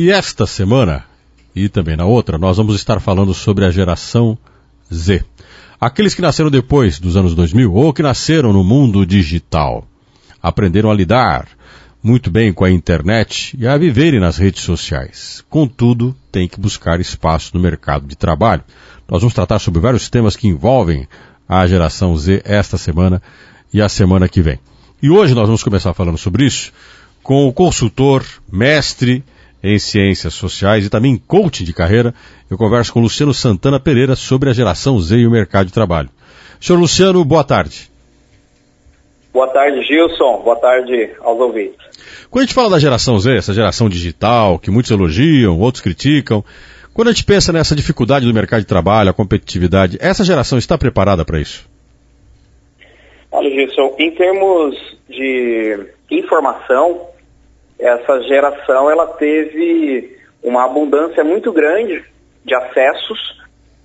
E esta semana, e também na outra, nós vamos estar falando sobre a geração Z. Aqueles que nasceram depois dos anos 2000 ou que nasceram no mundo digital. Aprenderam a lidar muito bem com a internet e a viverem nas redes sociais. Contudo, tem que buscar espaço no mercado de trabalho. Nós vamos tratar sobre vários temas que envolvem a geração Z esta semana e a semana que vem. E hoje nós vamos começar falando sobre isso com o consultor, mestre em ciências sociais e também coaching de carreira. Eu converso com Luciano Santana Pereira sobre a geração Z e o mercado de trabalho. Senhor Luciano, boa tarde. Boa tarde, Gilson. Boa tarde aos ouvintes. Quando a gente fala da geração Z, essa geração digital, que muitos elogiam, outros criticam, quando a gente pensa nessa dificuldade do mercado de trabalho, a competitividade, essa geração está preparada para isso? Olha, Gilson, em termos de informação, essa geração ela teve uma abundância muito grande de acessos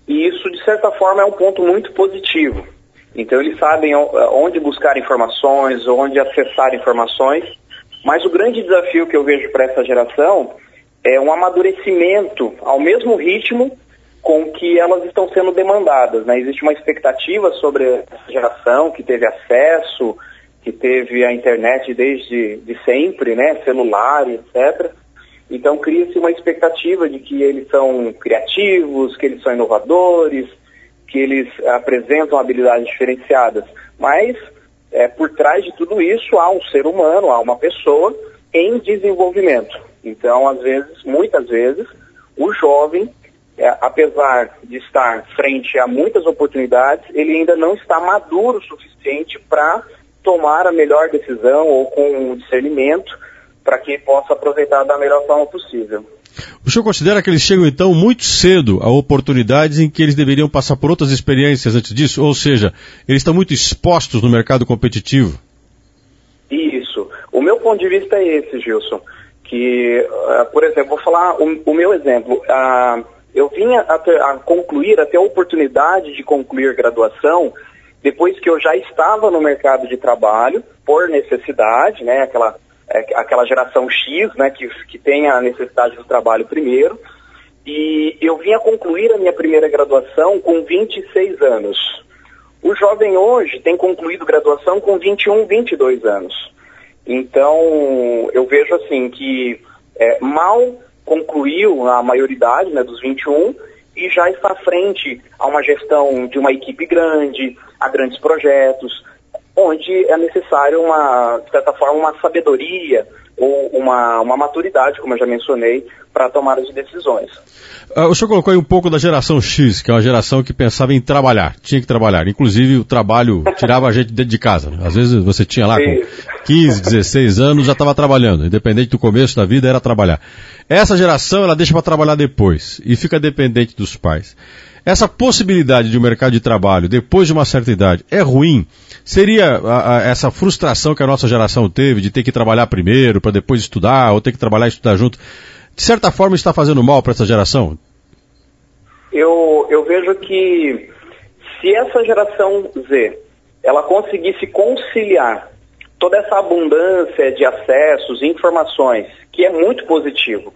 e isso, de certa forma, é um ponto muito positivo. Então, eles sabem onde buscar informações, onde acessar informações mas o grande desafio que eu vejo para essa geração é um amadurecimento ao mesmo ritmo com que elas estão sendo demandadas. Né? Existe uma expectativa sobre essa geração que teve acesso, que teve a internet desde de sempre, né? celular, etc. Então cria-se uma expectativa de que eles são criativos, que eles são inovadores, que eles apresentam habilidades diferenciadas. Mas é, por trás de tudo isso há um ser humano, há uma pessoa em desenvolvimento. Então, às vezes, muitas vezes, o jovem, é, apesar de estar frente a muitas oportunidades, ele ainda não está maduro o suficiente para tomar a melhor decisão ou com discernimento para que possa aproveitar da melhor forma possível. O senhor considera que eles chegam então muito cedo a oportunidades em que eles deveriam passar por outras experiências antes disso? Ou seja, eles estão muito expostos no mercado competitivo? Isso. O meu ponto de vista é esse, Gilson. Que, uh, por exemplo, vou falar o, o meu exemplo. Uh, eu vinha a, ter, a concluir, a ter a oportunidade de concluir graduação depois que eu já estava no mercado de trabalho, por necessidade, né, aquela é, aquela geração X, né, que, que tem a necessidade do trabalho primeiro. E eu vim a concluir a minha primeira graduação com 26 anos. O jovem hoje tem concluído graduação com 21, 22 anos. Então, eu vejo assim que é, mal concluiu a maioridade né, dos 21 e já está à frente a uma gestão de uma equipe grande, a grandes projetos, onde é necessário uma, de certa forma, uma sabedoria ou uma, uma maturidade, como eu já mencionei, para tomar as decisões. Uh, o senhor colocou aí um pouco da geração X, que é uma geração que pensava em trabalhar, tinha que trabalhar. Inclusive, o trabalho tirava a gente dentro de casa. Às vezes você tinha lá com 15, 16 anos, já estava trabalhando. Independente do começo da vida, era trabalhar. Essa geração, ela deixa para trabalhar depois e fica dependente dos pais. Essa possibilidade de um mercado de trabalho depois de uma certa idade é ruim? Seria a, a, essa frustração que a nossa geração teve de ter que trabalhar primeiro para depois estudar, ou ter que trabalhar e estudar junto, de certa forma está fazendo mal para essa geração? Eu, eu vejo que se essa geração Z ela conseguisse conciliar toda essa abundância de acessos, informações, que é muito positivo,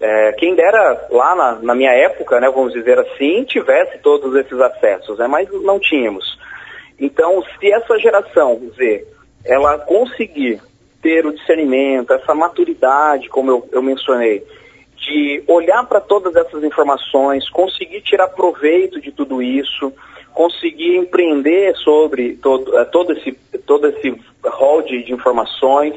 é, quem dera lá na, na, minha época, né, vamos dizer assim, tivesse todos esses acessos, né, mas não tínhamos. Então, se essa geração Z, ela conseguir ter o discernimento, essa maturidade, como eu, eu mencionei, de olhar para todas essas informações, conseguir tirar proveito de tudo isso, conseguir empreender sobre todo, é, todo esse, todo esse rol de, de informações,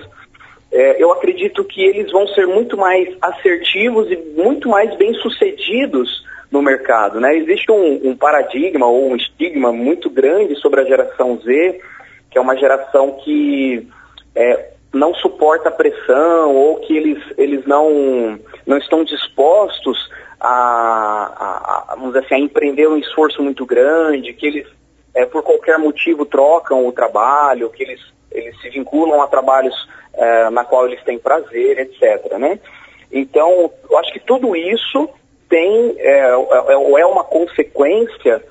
é, eu acredito que eles vão ser muito mais assertivos e muito mais bem-sucedidos no mercado. Né? Existe um, um, paradigma ou um estigma muito grande sobre a geração Z, que é uma geração que é, não suporta pressão ou que eles, eles não, não estão dispostos a, a, a, vamos assim, a empreender um esforço muito grande, que eles, é, por qualquer motivo, trocam o trabalho, que eles, eles se vinculam a trabalhos é, na qual eles têm prazer, etc. Né? Então, eu acho que tudo isso tem, é, é, é uma consequência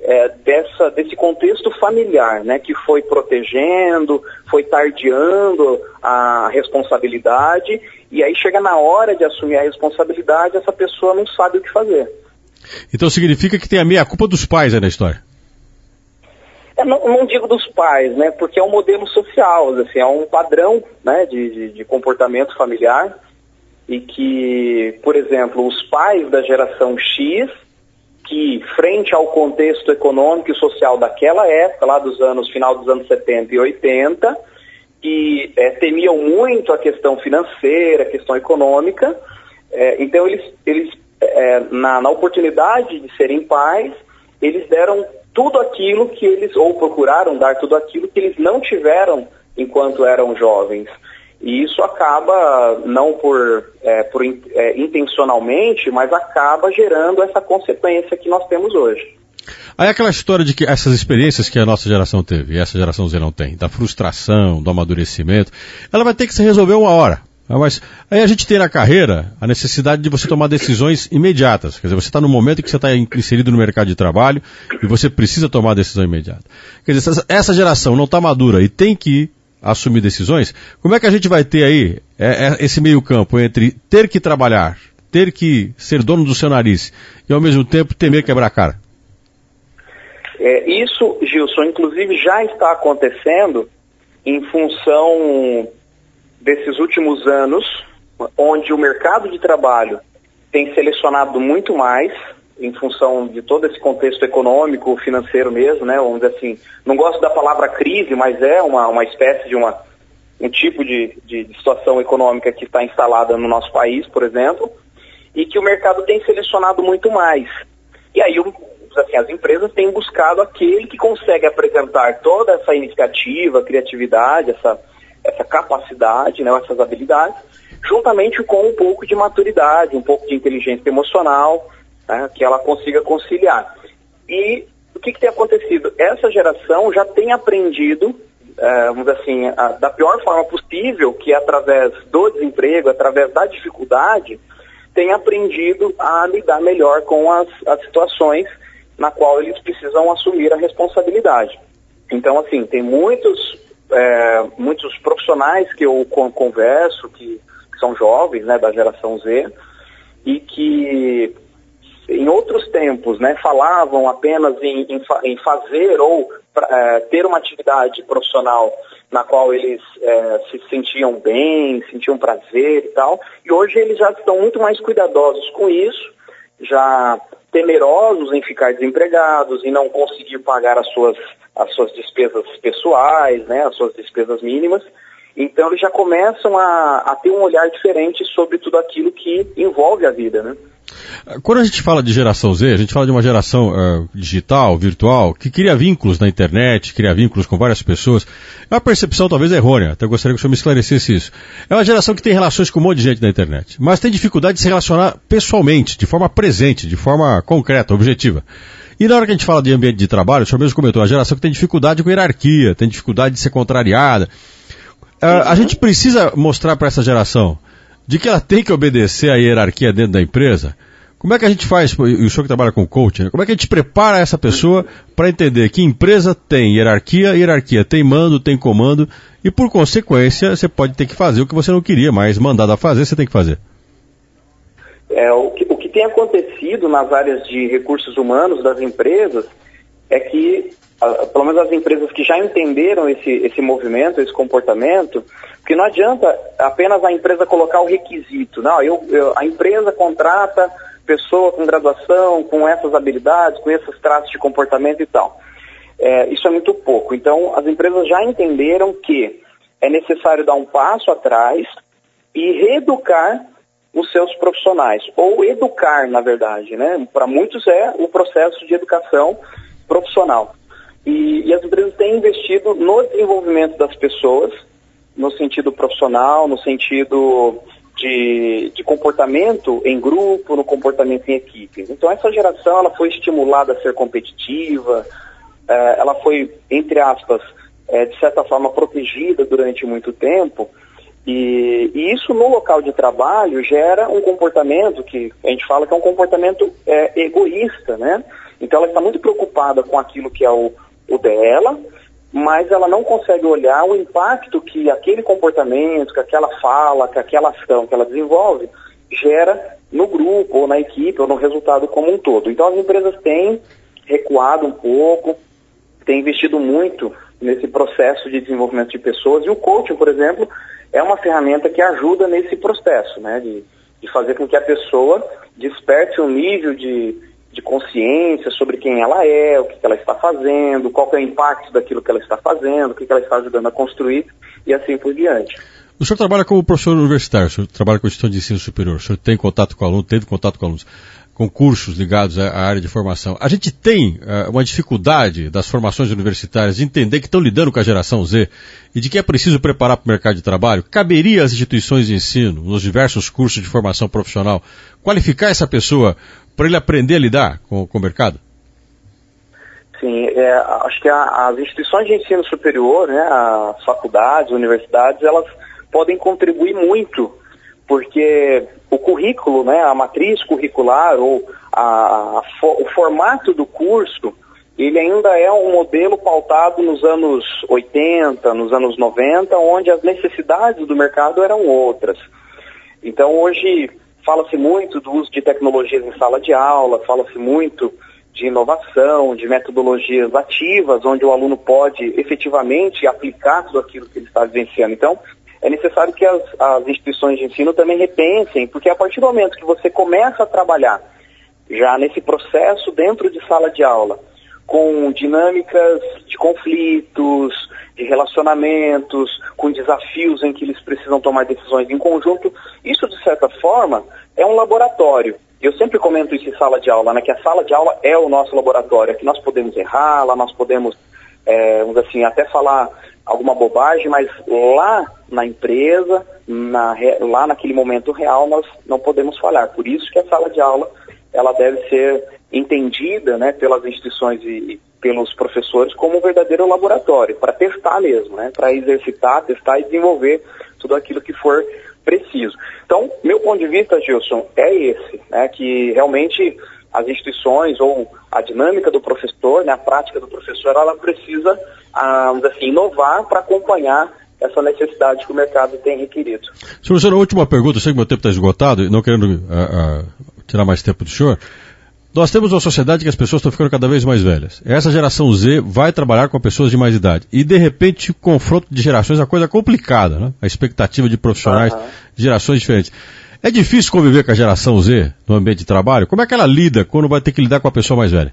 é, dessa, desse contexto familiar, né, que foi protegendo, foi tardiando a responsabilidade, e aí chega na hora de assumir a responsabilidade, essa pessoa não sabe o que fazer. Então significa que tem a meia culpa dos pais aí na história? Não, não, digo dos pais, né, porque é um modelo social, assim, é um padrão né, de, de, de comportamento familiar, e que, por exemplo, os pais da geração X que, frente ao contexto econômico e social daquela época, lá dos anos, final dos anos 70 e 80, que é, temiam muito a questão financeira, a questão econômica, é, então eles, eles é, na, na oportunidade de serem pais, eles deram tudo aquilo que eles, ou procuraram dar tudo aquilo que eles não tiveram enquanto eram jovens. E isso acaba, não por, é, por é, intencionalmente, mas acaba gerando essa consequência que nós temos hoje. Aí aquela história de que essas experiências que a nossa geração teve, e essa geração Z não tem, da frustração, do amadurecimento, ela vai ter que se resolver uma hora. Mas aí a gente tem na carreira a necessidade de você tomar decisões imediatas. Quer dizer, você está no momento em que você está inserido no mercado de trabalho e você precisa tomar a decisão imediata. Quer dizer, essa geração não está madura e tem que assumir decisões, como é que a gente vai ter aí é, é, esse meio campo entre ter que trabalhar, ter que ser dono do seu nariz e ao mesmo tempo temer quebrar a cara? É, isso, Gilson, inclusive já está acontecendo em função desses últimos anos, onde o mercado de trabalho tem selecionado muito mais em função de todo esse contexto econômico, financeiro mesmo, né? Dizer assim, não gosto da palavra crise, mas é uma, uma espécie de uma, um tipo de, de, de situação econômica que está instalada no nosso país, por exemplo, e que o mercado tem selecionado muito mais. E aí, assim, as empresas têm buscado aquele que consegue apresentar toda essa iniciativa, criatividade, essa, essa capacidade, né, essas habilidades, juntamente com um pouco de maturidade, um pouco de inteligência emocional, né, que ela consiga conciliar. E o que, que, tem acontecido? Essa geração já tem aprendido, é, vamos dizer assim, a, da pior forma possível, que é através do desemprego, através da dificuldade, tem aprendido a lidar melhor com as, as situações na qual eles precisam assumir a responsabilidade. Então, assim, tem muitos, é, muitos profissionais que eu converso, que, que são jovens, né, da geração Z, e que em outros tempos, né, falavam apenas em, em, em fazer ou é, ter uma atividade profissional na qual eles é, se sentiam bem, sentiam prazer e tal, e hoje eles já estão muito mais cuidadosos com isso, já temerosos em ficar desempregados, em não conseguir pagar as suas, as suas despesas pessoais, né, as suas despesas mínimas, então eles já começam a, a ter um olhar diferente sobre tudo aquilo que envolve a vida, né? Quando a gente fala de geração Z, a gente fala de uma geração uh, digital, virtual, que cria vínculos na internet, cria vínculos com várias pessoas. É uma percepção talvez errônea, até gostaria que o senhor me esclarecesse isso. É uma geração que tem relações com um monte de gente na internet, mas tem dificuldade de se relacionar pessoalmente, de forma presente, de forma concreta, objetiva. E na hora que a gente fala de ambiente de trabalho, o senhor mesmo comentou, a geração que tem dificuldade com hierarquia, tem dificuldade de ser contrariada. Uh, a gente precisa mostrar para essa geração de que ela tem que obedecer à hierarquia dentro da empresa, como é que a gente faz, e o senhor que trabalha com coaching, né? como é que a gente prepara essa pessoa para entender que empresa tem hierarquia, hierarquia tem mando, tem comando, e por consequência você pode ter que fazer o que você não queria, mas mandado a fazer, você tem que fazer. É, o, que, o que tem acontecido nas áreas de recursos humanos das empresas é que pelo menos as empresas que já entenderam esse, esse movimento, esse comportamento, porque não adianta apenas a empresa colocar o requisito. Não, eu, eu, a empresa contrata pessoa com graduação, com essas habilidades, com esses traços de comportamento e tal. É, isso é muito pouco. Então, as empresas já entenderam que é necessário dar um passo atrás e reeducar os seus profissionais, ou educar, na verdade, né? Para muitos é o processo de educação profissional. E, e as empresas têm investido no desenvolvimento das pessoas, no sentido profissional, no sentido de, de, comportamento em grupo, no comportamento em equipe. Então essa geração ela foi estimulada a ser competitiva, eh, ela foi, entre aspas, eh, de certa forma protegida durante muito tempo, e, e, isso no local de trabalho gera um comportamento que a gente fala que é um comportamento eh, egoísta, né? Então ela está muito preocupada com aquilo que é o, o dela, mas ela não consegue olhar o impacto que aquele comportamento, que aquela fala, que aquela ação que ela desenvolve gera no grupo, ou na equipe, ou no resultado como um todo. Então as empresas têm recuado um pouco, têm investido muito nesse processo de desenvolvimento de pessoas, e o coaching, por exemplo, é uma ferramenta que ajuda nesse processo, né, de, de fazer com que a pessoa desperte um nível de, de consciência sobre quem ela é, o que, ela está fazendo, qual é o impacto daquilo que ela está fazendo, o que, ela está ajudando a construir e assim por diante. O senhor trabalha como professor universitário, o senhor trabalha com gestão de ensino superior, o senhor tem contato com alunos, teve contato com alunos, com cursos ligados à área de formação. A gente tem uh, uma dificuldade das formações universitárias de entender que estão lidando com a geração Z e de que é preciso preparar para o mercado de trabalho. Caberia às instituições de ensino, nos diversos cursos de formação profissional, qualificar essa pessoa para ele aprender a lidar com, com o mercado? Sim, é, acho que a, as instituições de ensino superior, né, as faculdades, universidades, elas podem contribuir muito, porque o currículo, né, a matriz curricular ou a, a, o formato do curso, ele ainda é um modelo pautado nos anos 80, nos anos 90, onde as necessidades do mercado eram outras. Então hoje fala-se muito do uso de tecnologias em sala de aula, fala-se muito de inovação, de metodologias ativas, onde o aluno pode efetivamente aplicar tudo aquilo que ele está vivenciando. Então, é necessário que as, as instituições de ensino também repensem, porque a partir do momento que você começa a trabalhar já nesse processo dentro de sala de aula, com dinâmicas de conflitos, de relacionamentos, com desafios em que eles precisam tomar decisões em conjunto, isso de certa forma é um laboratório. Eu sempre comento isso em sala de aula, né, que a sala de aula é o nosso laboratório, que nós podemos errar, lá nós podemos, é, vamos assim, até falar alguma bobagem, mas lá na empresa, na, lá naquele momento real, nós não podemos falhar. Por isso que a sala de aula ela deve ser entendida né, pelas instituições e, pelos professores como um verdadeiro laboratório, para testar mesmo, né, para exercitar, testar e desenvolver tudo aquilo que for preciso. Então, meu ponto de vista, Gilson, é esse, né, que realmente as instituições ou a dinâmica do professor, né, a prática do professor, ela precisa, ah, assim, inovar para acompanhar essa necessidade que o mercado tem requerido. Senhor a última pergunta, eu sei que meu tempo está esgotado, não querendo uh, uh, tirar mais tempo do senhor. Nós temos uma sociedade que as pessoas estão ficando cada vez mais velhas. Essa geração Z vai trabalhar com pessoas de mais idade. E, de repente, o confronto de gerações é uma coisa complicada, né? A expectativa de profissionais uhum. de gerações diferentes. É difícil conviver com a geração Z no ambiente de trabalho? Como é que ela lida quando vai ter que lidar com a pessoa mais velha?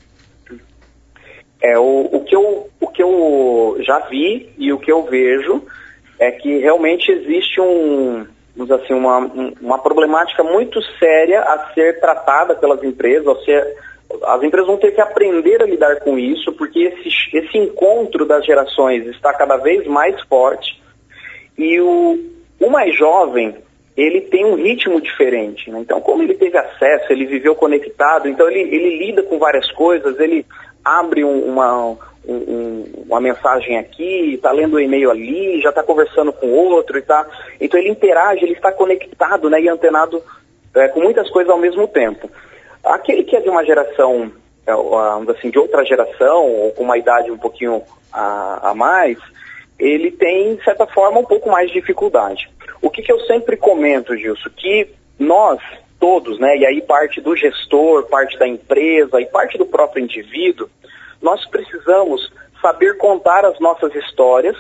É, o, o, que eu, o que eu já vi e o que eu vejo é que realmente existe um, assim, uma, uma problemática muito séria a ser tratada pelas empresas, seja, as empresas vão ter que aprender a lidar com isso, porque esse, esse encontro das gerações está cada vez mais forte e o, o mais jovem, ele tem um ritmo diferente. Né? Então, como ele teve acesso, ele viveu conectado, então ele, ele lida com várias coisas, ele abre um, uma, um, uma mensagem aqui, está lendo um e-mail ali, já está conversando com outro e tá. Então ele interage, ele está conectado né, e antenado é, com muitas coisas ao mesmo tempo. Aquele que é de uma geração, é, assim, de outra geração, ou com uma idade um pouquinho a, a mais, ele tem, de certa forma, um pouco mais de dificuldade. O que, que eu sempre comento, Gilson, que nós, todos, né, e aí parte do gestor, parte da empresa e parte do próprio indivíduo, nós precisamos saber contar as nossas histórias,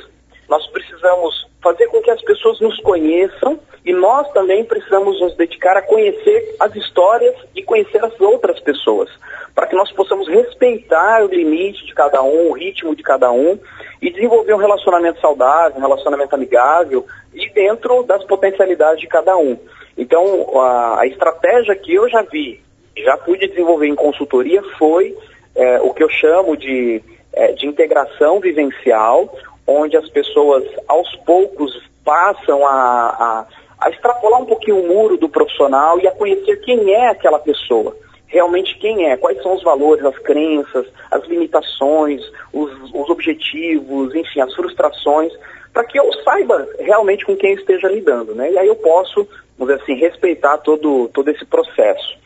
nós precisamos fazer com que as pessoas nos conheçam e nós também precisamos nos dedicar a conhecer as histórias e conhecer as outras pessoas, para que nós possamos respeitar o limite de cada um, o ritmo de cada um e desenvolver um relacionamento saudável, um relacionamento amigável e dentro das potencialidades de cada um. Então, a, a estratégia que eu já vi, já pude desenvolver em consultoria foi é, o que eu chamo de, é, de integração vivencial, onde as pessoas aos poucos passam a, a, a extrapolar um pouquinho o muro do profissional e a conhecer quem é aquela pessoa realmente quem é, quais são os valores, as crenças, as limitações, os, os objetivos, enfim, as frustrações, para que eu saiba realmente com quem esteja lidando, né? E aí eu posso, vamos dizer assim, respeitar todo, todo esse processo.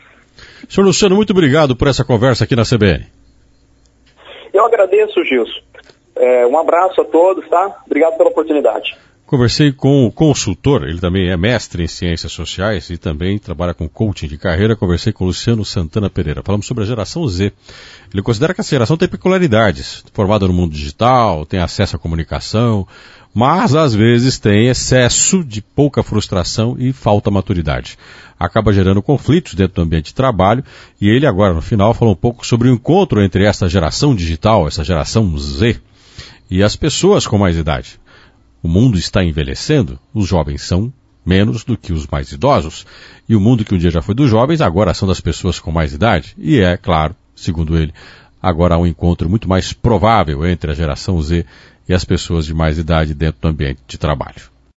Senhor Luciano, muito obrigado por essa conversa aqui na CBN. Eu agradeço, Gilson. É, um abraço a todos, tá? Obrigado pela oportunidade. Conversei com o consultor, ele também é mestre em ciências sociais e também trabalha com coaching de carreira. Conversei com Luciano Santana Pereira. Falamos sobre a geração Z. Ele considera que a geração tem peculiaridades, formada no mundo digital, tem acesso à comunicação, mas às vezes tem excesso de pouca frustração e falta maturidade. Acaba gerando conflitos dentro do ambiente de trabalho e ele agora no final falou um pouco sobre o encontro entre essa geração digital, essa geração Z, e as pessoas com mais idade. O mundo está envelhecendo, os jovens são menos do que os mais idosos, e o mundo que um dia já foi dos jovens agora são das pessoas com mais idade, e é, claro, segundo ele, agora há um encontro muito mais provável entre a geração Z e as pessoas de mais idade dentro do ambiente de trabalho.